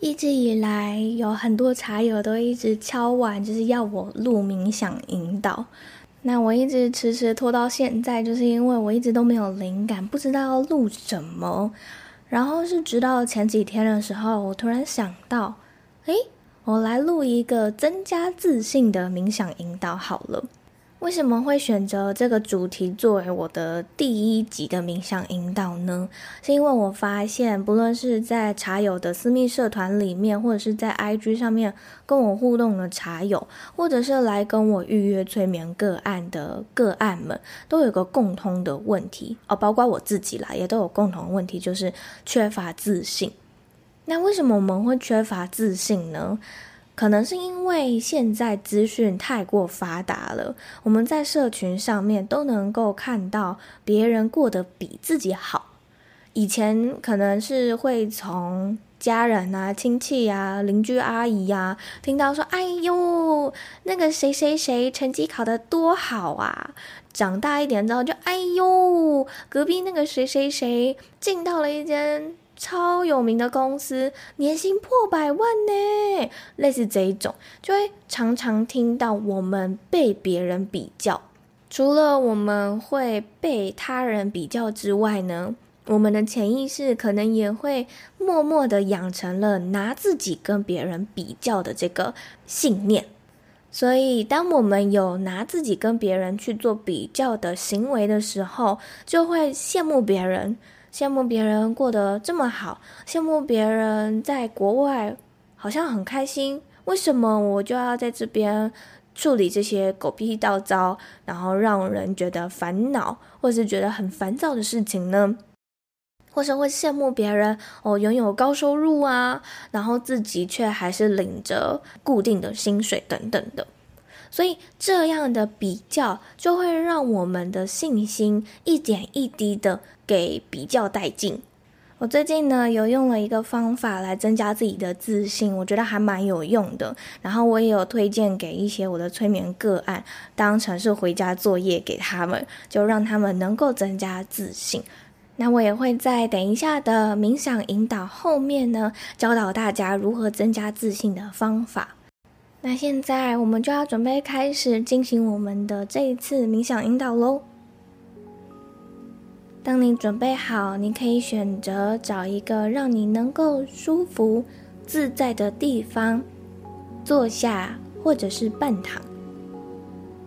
一直以来，有很多茶友都一直敲碗，就是要我录冥想引导。那我一直迟迟拖到现在，就是因为我一直都没有灵感，不知道要录什么。然后是直到前几天的时候，我突然想到，诶，我来录一个增加自信的冥想引导好了。为什么会选择这个主题作为我的第一集的冥想引导呢？是因为我发现，不论是在茶友的私密社团里面，或者是在 IG 上面跟我互动的茶友，或者是来跟我预约催眠个案的个案们，都有个共通的问题哦，包括我自己啦，也都有共同的问题，就是缺乏自信。那为什么我们会缺乏自信呢？可能是因为现在资讯太过发达了，我们在社群上面都能够看到别人过得比自己好。以前可能是会从家人啊、亲戚啊、邻居阿姨呀、啊、听到说：“哎呦，那个谁谁谁成绩考得多好啊！”长大一点之后就：“哎呦，隔壁那个谁谁谁进到了一间。”超有名的公司，年薪破百万呢，类似这一种，就会常常听到我们被别人比较。除了我们会被他人比较之外呢，我们的潜意识可能也会默默的养成了拿自己跟别人比较的这个信念。所以，当我们有拿自己跟别人去做比较的行为的时候，就会羡慕别人。羡慕别人过得这么好，羡慕别人在国外好像很开心，为什么我就要在这边处理这些狗屁倒糟，然后让人觉得烦恼，或是觉得很烦躁的事情呢？或是会羡慕别人哦，拥有高收入啊，然后自己却还是领着固定的薪水等等的。所以这样的比较就会让我们的信心一点一滴的给比较带劲。我最近呢有用了一个方法来增加自己的自信，我觉得还蛮有用的。然后我也有推荐给一些我的催眠个案，当成是回家作业给他们，就让他们能够增加自信。那我也会在等一下的冥想引导后面呢，教导大家如何增加自信的方法。那现在我们就要准备开始进行我们的这一次冥想引导喽。当你准备好，你可以选择找一个让你能够舒服自在的地方坐下，或者是半躺。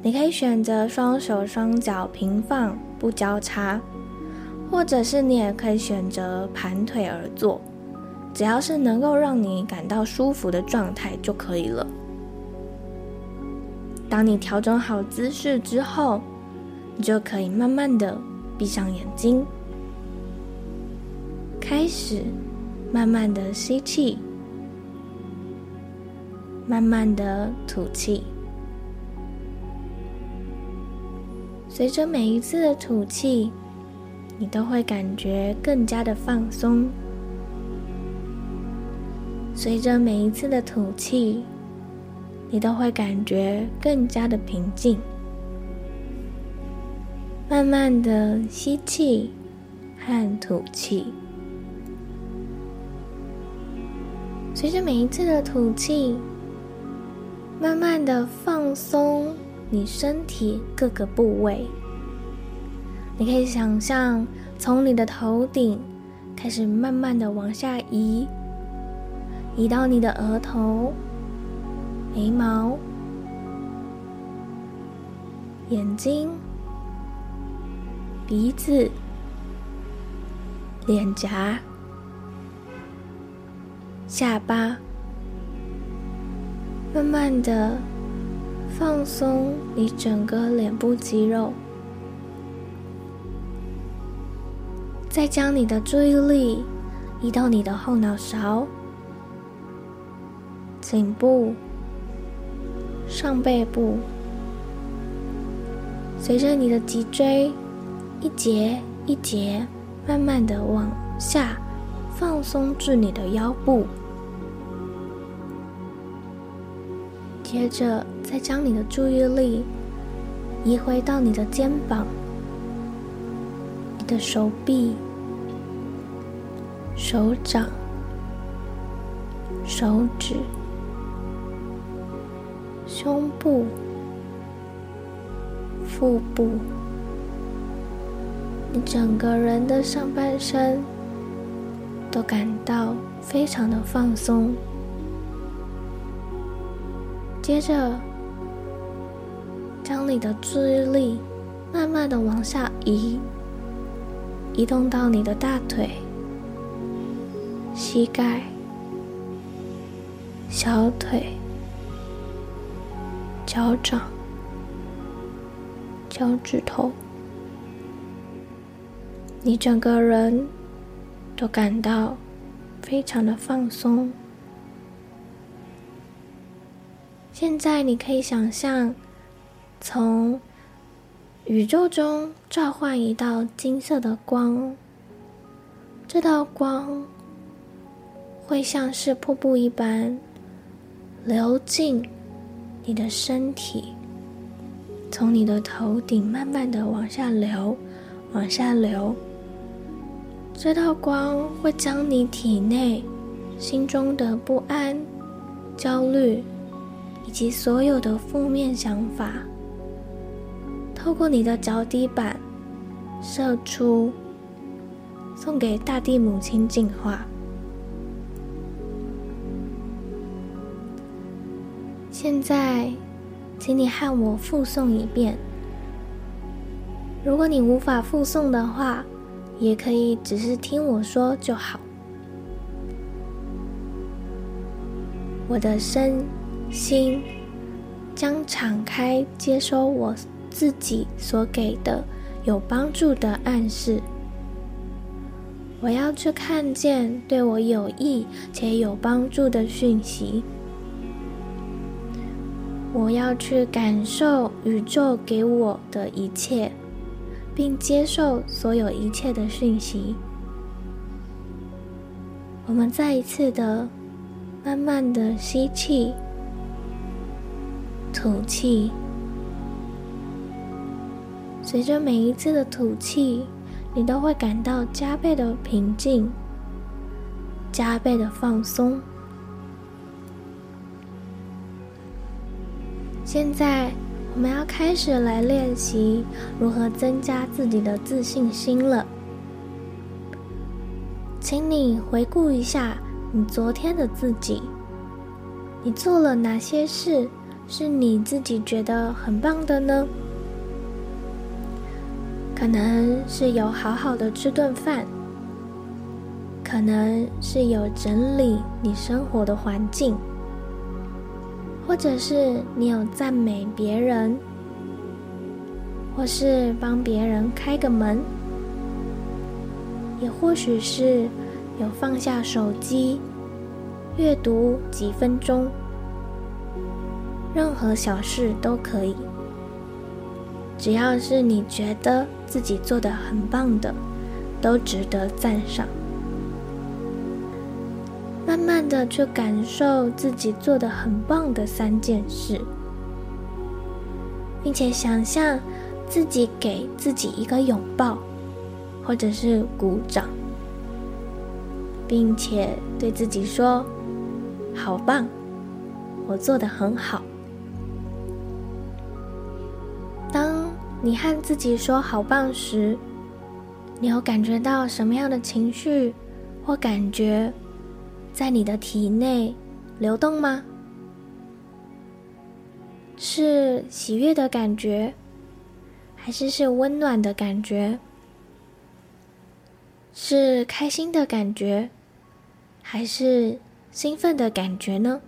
你可以选择双手双脚平放不交叉，或者是你也可以选择盘腿而坐，只要是能够让你感到舒服的状态就可以了。当你调整好姿势之后，你就可以慢慢的闭上眼睛，开始慢慢的吸气，慢慢的吐气。随着每一次的吐气，你都会感觉更加的放松。随着每一次的吐气。你都会感觉更加的平静。慢慢的吸气和吐气，随着每一次的吐气，慢慢的放松你身体各个部位。你可以想象，从你的头顶开始慢慢的往下移，移到你的额头。眉毛、眼睛、鼻子、脸颊、下巴，慢慢的放松你整个脸部肌肉，再将你的注意力移到你的后脑勺、颈部、上背部，随着你的脊椎一节一节慢慢的往下放松至你的腰部，接着再将你的注意力移回到你的肩膀、你的手臂、手掌、手指。胸部、腹部，整个人的上半身都感到非常的放松。接着，将你的注意力慢慢的往下移，移动到你的大腿、膝盖、小腿。脚掌、脚趾头，你整个人都感到非常的放松。现在你可以想象，从宇宙中召唤一道金色的光，这道光会像是瀑布一般流进。你的身体从你的头顶慢慢的往下流，往下流。这道光会将你体内心中的不安、焦虑以及所有的负面想法，透过你的脚底板射出，送给大地母亲净化。现在，请你和我复诵一遍。如果你无法复诵的话，也可以只是听我说就好。我的身心将敞开，接收我自己所给的有帮助的暗示。我要去看见对我有益且有帮助的讯息。我要去感受宇宙给我的一切，并接受所有一切的讯息。我们再一次的，慢慢的吸气、吐气。随着每一次的吐气，你都会感到加倍的平静、加倍的放松。现在我们要开始来练习如何增加自己的自信心了。请你回顾一下你昨天的自己，你做了哪些事是你自己觉得很棒的呢？可能是有好好的吃顿饭，可能是有整理你生活的环境。或者是你有赞美别人，或是帮别人开个门，也或许是有放下手机，阅读几分钟，任何小事都可以，只要是你觉得自己做的很棒的，都值得赞赏。慢慢的去感受自己做的很棒的三件事，并且想象自己给自己一个拥抱，或者是鼓掌，并且对自己说：“好棒，我做得很好。”当你和自己说“好棒”时，你有感觉到什么样的情绪或感觉？在你的体内流动吗？是喜悦的感觉，还是是温暖的感觉？是开心的感觉，还是兴奋的感觉呢？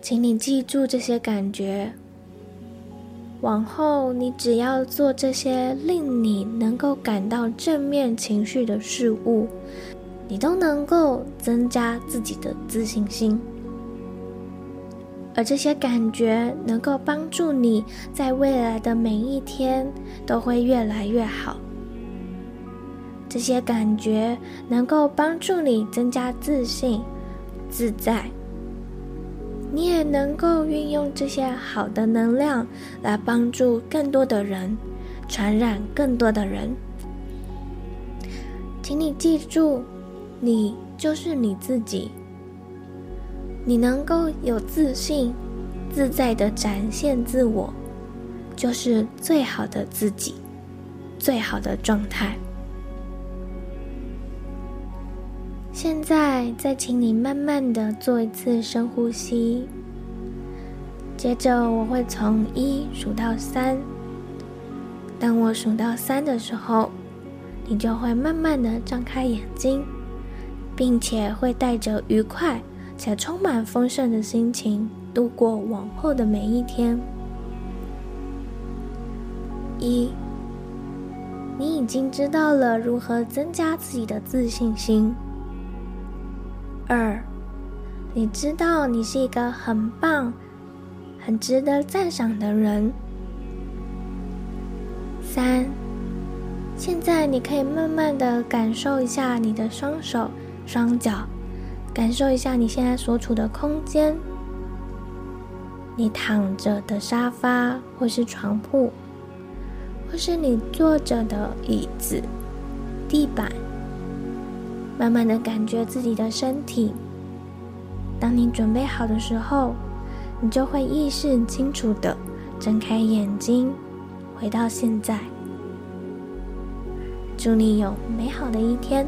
请你记住这些感觉，往后你只要做这些令你能够感到正面情绪的事物，你都能够增加自己的自信心。而这些感觉能够帮助你在未来的每一天都会越来越好。这些感觉能够帮助你增加自信、自在。你也能够运用这些好的能量来帮助更多的人，传染更多的人。请你记住，你就是你自己。你能够有自信、自在的展现自我，就是最好的自己，最好的状态。现在，再请你慢慢的做一次深呼吸。接着，我会从一数到三。当我数到三的时候，你就会慢慢的张开眼睛，并且会带着愉快。且充满丰盛的心情度过往后的每一天。一，你已经知道了如何增加自己的自信心。二，你知道你是一个很棒、很值得赞赏的人。三，现在你可以慢慢的感受一下你的双手、双脚。感受一下你现在所处的空间，你躺着的沙发，或是床铺，或是你坐着的椅子、地板。慢慢的感觉自己的身体。当你准备好的时候，你就会意识清楚的睁开眼睛，回到现在。祝你有美好的一天。